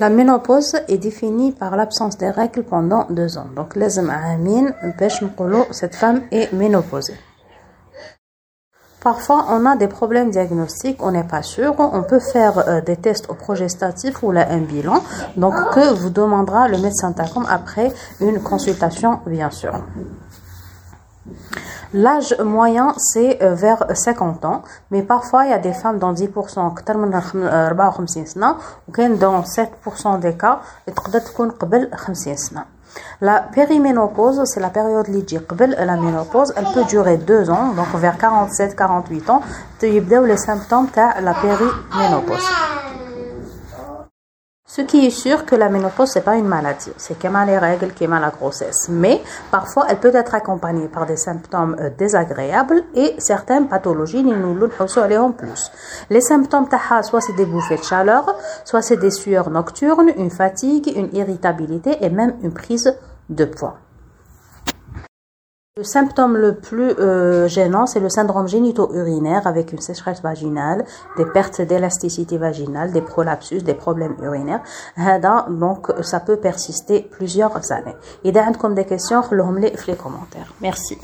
La ménopause est définie par l'absence des règles pendant deux ans. Donc, les amines, pêche cette femme est ménopausée. Parfois, on a des problèmes diagnostiques, on n'est pas sûr. On peut faire euh, des tests au progestatif ou là, un bilan, donc que vous demandera le médecin TACOM après une consultation, bien sûr. L'âge moyen, c'est euh, vers 50 ans, mais parfois il y a des femmes dans 10%, ou dans 7% des cas, la périménopause, c'est la période la ménopause, elle peut durer 2 ans, donc vers 47-48 ans, les symptômes de la périménopause. Ce qui est sûr que la ménopause, c'est pas une maladie. C'est comme les règles, comme la grossesse. Mais parfois, elle peut être accompagnée par des symptômes euh, désagréables et certaines pathologies, nous nous en plus. Les symptômes, soit c'est des bouffées de chaleur, soit c'est des sueurs nocturnes, une fatigue, une irritabilité et même une prise de poids. Le symptôme le plus euh, gênant, c'est le syndrome génito-urinaire avec une sécheresse vaginale, des pertes d'élasticité vaginale, des prolapsus, des problèmes urinaires. Donc, ça peut persister plusieurs années. Et vous des questions, les commentaires. Merci.